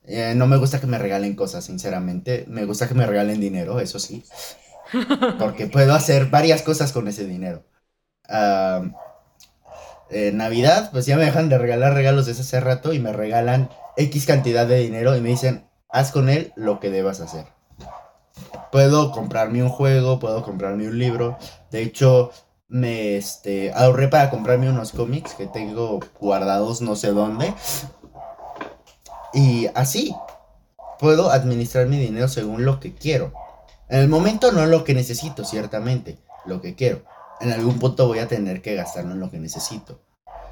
Eh, no me gusta que me regalen cosas, sinceramente. Me gusta que me regalen dinero, eso sí. Porque puedo hacer varias cosas con ese dinero. Uh, en Navidad, pues ya me dejan de regalar regalos desde hace rato y me regalan X cantidad de dinero y me dicen, haz con él lo que debas hacer. Puedo comprarme un juego, puedo comprarme un libro. De hecho, me este, ahorré para comprarme unos cómics que tengo guardados no sé dónde. Y así, puedo administrar mi dinero según lo que quiero. En el momento no lo que necesito, ciertamente, lo que quiero. En algún punto voy a tener que gastarlo en lo que necesito.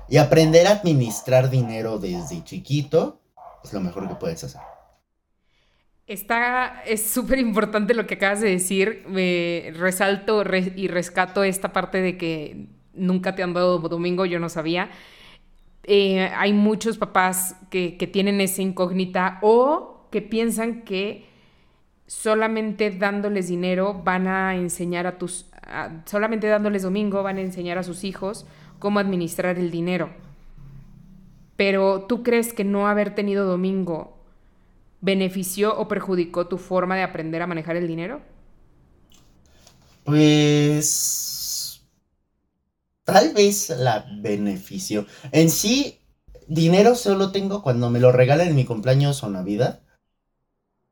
Y aprender a administrar dinero desde chiquito es lo mejor que puedes hacer. Está, es súper importante lo que acabas de decir. Me resalto y rescato esta parte de que nunca te han dado domingo, yo no sabía. Eh, hay muchos papás que, tienen esa incógnita o que piensan que solamente dándoles dinero van a enseñar a tus, solamente dándoles domingo van a enseñar a sus hijos cómo administrar el dinero. Pero tú crees que no haber tenido domingo benefició o perjudicó tu forma de aprender a manejar el dinero? Pues tal vez la benefició. En sí, dinero solo tengo cuando me lo regalan en mi cumpleaños o Navidad.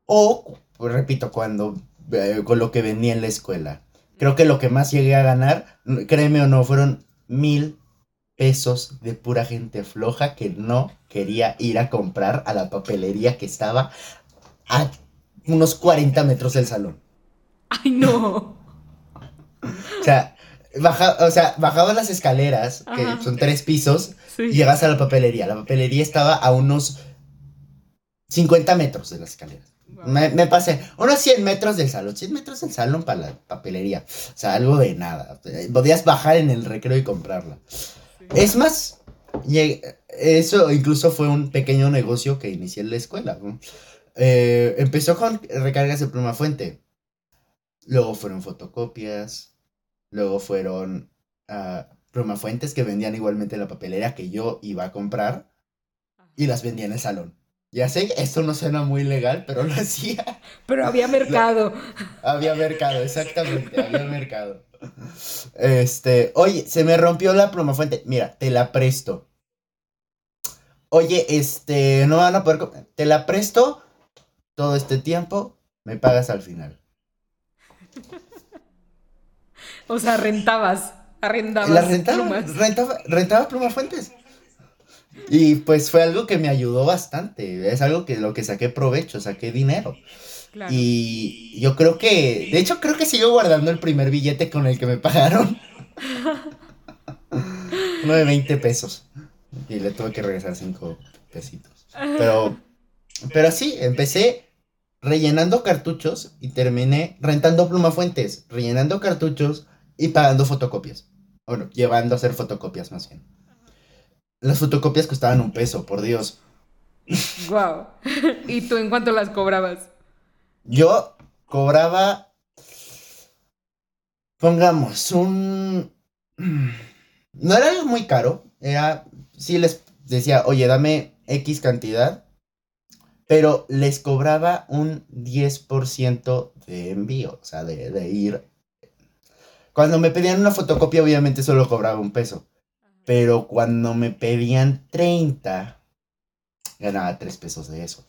O, repito, cuando eh, con lo que vendía en la escuela. Creo que lo que más llegué a ganar, créeme o no, fueron mil pesos de pura gente floja que no quería ir a comprar a la papelería que estaba a unos 40 metros del salón. ¡Ay, no! o sea, baja, o sea, bajabas las escaleras, que son tres pisos, y llegas a la papelería. La papelería estaba a unos 50 metros de las escaleras. Me, me, pasé unos 100 metros del salón, 100 metros del salón para la papelería. O sea, algo de nada. Podías bajar en el recreo y comprarla. Es más, eso incluso fue un pequeño negocio que inicié en la escuela. Eh, empezó con recargas de pluma fuente. Luego fueron fotocopias. Luego fueron uh, fuentes que vendían igualmente en la papelera que yo iba a comprar. Y las vendía en el salón. Ya sé, esto no suena muy legal, pero lo hacía. Pero había mercado. había mercado, exactamente, había mercado. Este, oye, se me rompió la fuente. Mira, te la presto. Oye, este, no van a poder. Te la presto todo este tiempo, me pagas al final. o sea, rentabas. Arrendabas la rentaba, Rentaba, rentaba fuentes. Y pues fue algo que me ayudó bastante. Es algo que lo que saqué provecho, saqué dinero. Y yo creo que, de hecho creo que sigo guardando el primer billete con el que me pagaron. Uno de 20 pesos. Y le tuve que regresar 5 pesitos. Pero, pero sí, empecé rellenando cartuchos y terminé rentando plumafuentes, rellenando cartuchos y pagando fotocopias. Bueno, llevando a hacer fotocopias más bien. Las fotocopias costaban un peso, por Dios. Wow. ¿Y tú en cuánto las cobrabas? Yo cobraba, pongamos, un... No era algo muy caro, era, sí les decía, oye, dame X cantidad, pero les cobraba un 10% de envío, o sea, de, de ir. Cuando me pedían una fotocopia, obviamente solo cobraba un peso. Pero cuando me pedían 30, ganaba 3 pesos de eso.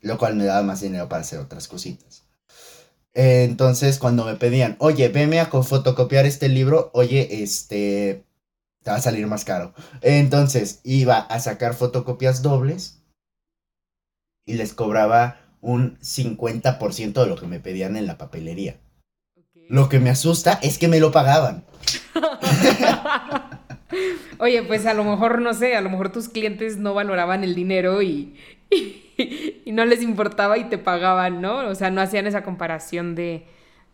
Lo cual me daba más dinero para hacer otras cositas. Entonces, cuando me pedían, oye, veme a fotocopiar este libro, oye, este, te va a salir más caro. Entonces, iba a sacar fotocopias dobles y les cobraba un 50% de lo que me pedían en la papelería. Lo que me asusta es que me lo pagaban. Oye, pues a lo mejor, no sé, a lo mejor tus clientes no valoraban el dinero y, y, no les importaba y te pagaban, ¿no? O sea, no hacían esa comparación de,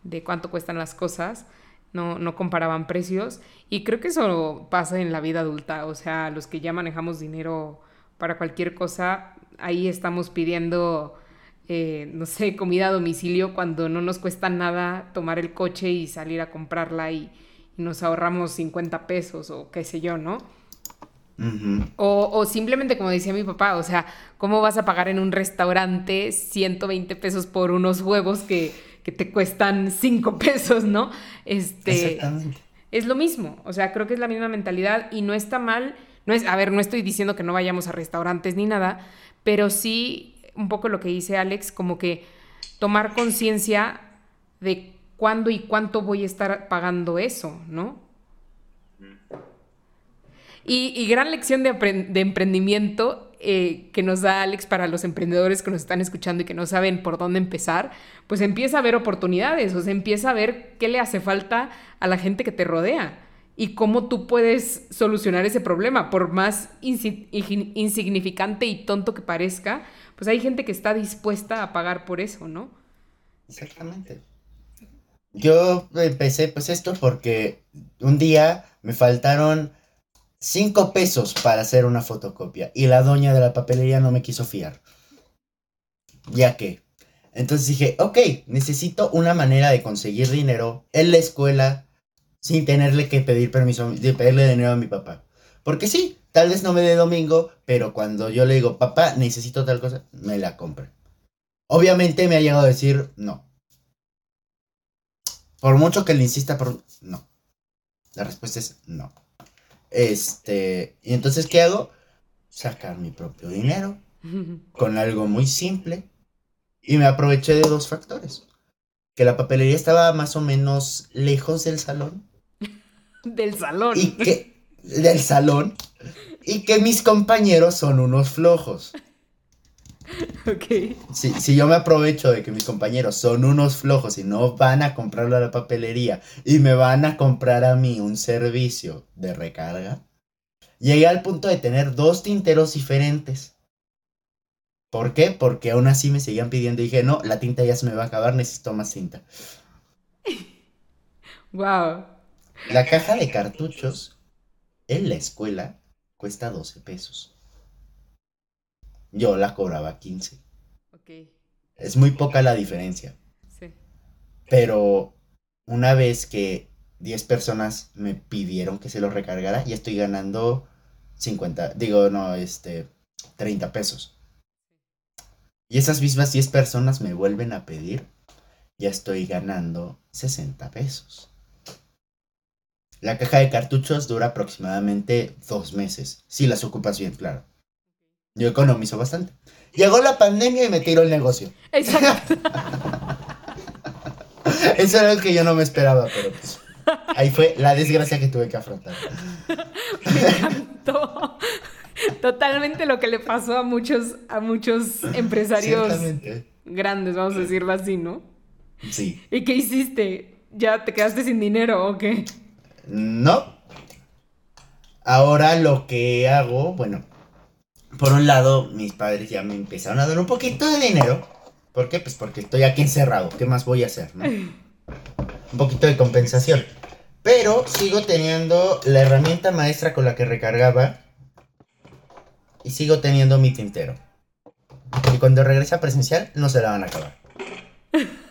de cuánto cuestan las cosas, no, no comparaban precios. Y creo que eso pasa en la vida adulta, o sea, los que ya manejamos dinero para cualquier cosa, ahí estamos pidiendo, eh, no sé, comida a domicilio cuando no nos cuesta nada tomar el coche y salir a comprarla y y nos ahorramos 50 pesos o qué sé yo, ¿no? o, simplemente, como decía mi papá, o sea, ¿cómo vas a pagar en un restaurante 120 pesos por unos huevos que, te cuestan 5 pesos, ¿no? Este, Exactamente. Es lo mismo, o sea, creo que es la misma mentalidad y no está mal, no es, a ver, no estoy diciendo que no vayamos a restaurantes ni nada, pero sí un poco lo que dice Alex, como que tomar conciencia de cuándo y cuánto voy a estar pagando eso, ¿no? Y, gran lección de, emprendimiento eh, que nos da Alex para los emprendedores que nos están escuchando y que no saben por dónde empezar, pues empieza a ver oportunidades, o sea, empieza a ver qué le hace falta a la gente que te rodea y cómo tú puedes solucionar ese problema, por más insignificante y tonto que parezca, pues hay gente que está dispuesta a pagar por eso, ¿no? Exactamente. Yo empecé pues esto porque un día me faltaron cinco pesos para hacer una fotocopia y la doña de la papelería no me quiso fiar. Ya que. Entonces dije, ok, necesito una manera de conseguir dinero en la escuela sin tenerle que pedir permiso, de pedirle dinero a mi papá. Porque sí, tal vez no me dé domingo, pero cuando yo le digo, papá, necesito tal cosa, me la compre. Obviamente me ha llegado a decir no. Por mucho que le insista, por... no. La respuesta es no. Este, y entonces, ¿qué hago? Sacar mi propio dinero con algo muy simple. Y me aproveché de dos factores. Que la papelería estaba más o menos lejos del salón. del salón. Y que, del salón. Y que mis compañeros son unos flojos. Ok. Si, yo me aprovecho de que mis compañeros son unos flojos y no van a comprarlo a la papelería y me van a comprar a mí un servicio de recarga, llegué al punto de tener dos tinteros diferentes. ¿Por qué? Porque aún así me seguían pidiendo y dije, no, la tinta ya se me va a acabar, necesito más tinta. Wow. La caja de cartuchos en la escuela cuesta 12 pesos. Yo la cobraba 15. Ok. Es muy poca la diferencia. Sí. Pero una vez que 10 personas me pidieron que se lo recargara, ya estoy ganando 50, digo, no, este, 30 pesos. Y esas mismas 10 personas me vuelven a pedir, ya estoy ganando 60 pesos. La caja de cartuchos dura aproximadamente dos meses, si las ocupas bien, claro. Yo economizo bastante. Llegó la pandemia y me tiró el negocio. Exacto. Eso era lo que yo no me esperaba, pero pues. Ahí fue la desgracia que tuve que afrontar. Me encantó. Totalmente lo que le pasó a muchos, a muchos empresarios grandes, vamos a decirlo así, ¿no? Sí. ¿Y qué hiciste? ¿Ya te quedaste sin dinero o qué? No. Ahora lo que hago, bueno, por un lado, mis padres ya me empezaron a dar un poquito de dinero. ¿Por qué? Pues porque estoy aquí encerrado. ¿Qué más voy a hacer, no? Un poquito de compensación. Pero sigo teniendo la herramienta maestra con la que recargaba. Y sigo teniendo mi tintero. Y cuando regrese a presencial, no se la van a acabar.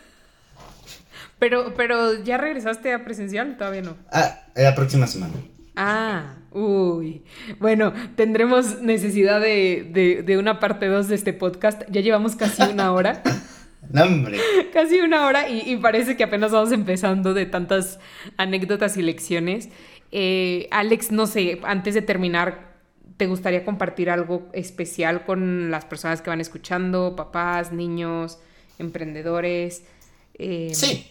Pero, pero, ¿ya regresaste a presencial? Todavía no. Ah, la próxima semana. Ah, uy. Bueno, tendremos necesidad de, de, una parte 2 de este podcast. Ya llevamos casi una hora. no, hombre. Casi una hora y, parece que apenas vamos empezando de tantas anécdotas y lecciones. Eh, Alex, no sé, antes de terminar, ¿te gustaría compartir algo especial con las personas que van escuchando? Papás, niños, emprendedores. Eh, sí.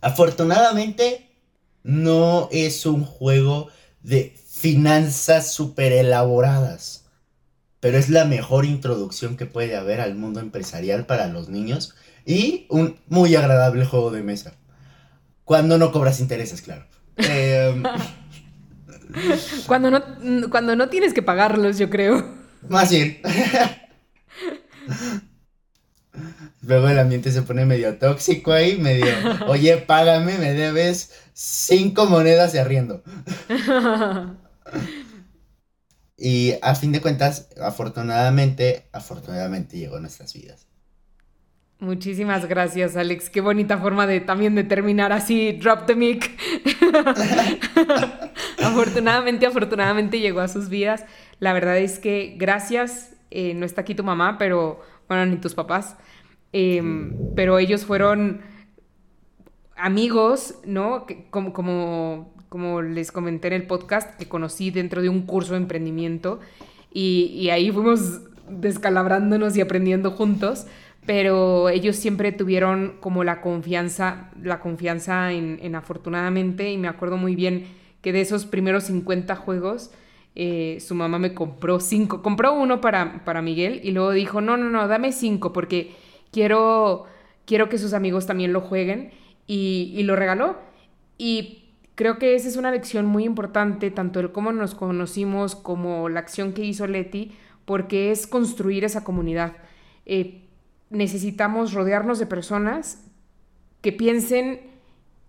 Afortunadamente, no es un juego de finanzas súper elaboradas, pero es la mejor introducción que puede haber al mundo empresarial para los niños y un muy agradable juego de mesa. Cuando no cobras intereses, claro. Em, cuando, no, cuando no tienes que pagarlos, yo creo. Más bien. Luego el ambiente se pone medio tóxico ahí, medio, oye, págame, me debes cinco monedas de arriendo. y a fin de cuentas, afortunadamente, afortunadamente llegó a nuestras vidas. Muchísimas gracias, Alex. Qué bonita forma de también de terminar así, drop the mic. afortunadamente, afortunadamente llegó a sus vidas. La verdad es que gracias. Eh, no está aquí tu mamá, pero bueno, ni tus papás. Em, pero ellos fueron amigos, ¿no? como, como, como, les comenté en el podcast, que conocí dentro de un curso de emprendimiento. Y, ahí fuimos descalabrándonos y aprendiendo juntos, pero ellos siempre tuvieron como la confianza, la confianza en, afortunadamente, y me acuerdo muy bien que de esos primeros 50 juegos, eh, su mamá me compró cinco, compró uno para, para Miguel y luego dijo, no, no, no, dame cinco porque quiero, quiero que sus amigos también lo jueguen y, lo regaló. Y creo que esa es una lección muy importante, tanto el cómo nos conocimos como la acción que hizo Leti, porque es construir esa comunidad. Eh, necesitamos rodearnos de personas que piensen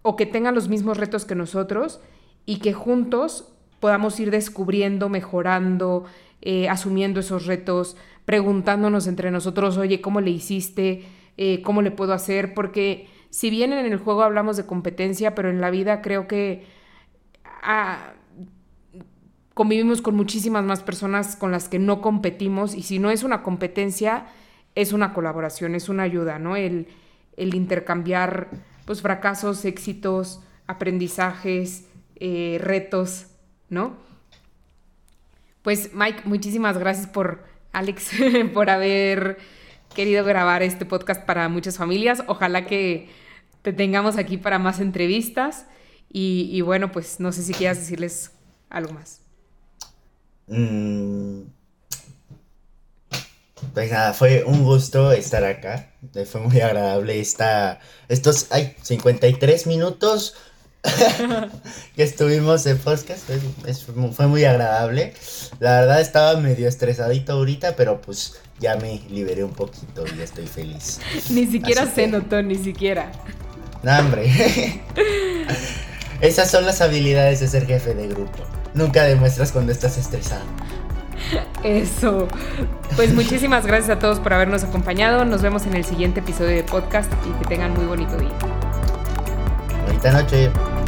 o que tengan los mismos retos que nosotros y que juntos podamos ir descubriendo, mejorando, eh, asumiendo esos retos, preguntándonos entre nosotros, oye, ¿cómo le hiciste? Eh, ¿Cómo le puedo hacer? Porque si bien en el juego hablamos de competencia, pero en la vida creo que ah, convivimos con muchísimas más personas con las que no competimos y si no es una competencia, es una colaboración, es una ayuda, ¿no? El, intercambiar pues fracasos, éxitos, aprendizajes, eh, retos, ¿no? Pues Mike, muchísimas gracias por Alex, por haber querido grabar este podcast para muchas familias. Ojalá que te tengamos aquí para más entrevistas. Y, bueno, pues no sé si quieras decirles algo más. Mm. Pues nada, fue un gusto estar acá. Fue muy agradable esta, estos, hay 53 minutos que estuvimos en podcast. fue muy agradable. La verdad estaba medio estresadito ahorita, pero pues ya me liberé un poquito y ya estoy feliz. Ni siquiera se notó, ni siquiera. No, hombre. Esas son las habilidades de ser jefe de grupo. Nunca demuestras cuando estás estresado. Eso. Pues muchísimas gracias a todos por habernos acompañado. Nos vemos en el siguiente episodio de podcast y que tengan muy bonito día. Bonita noche.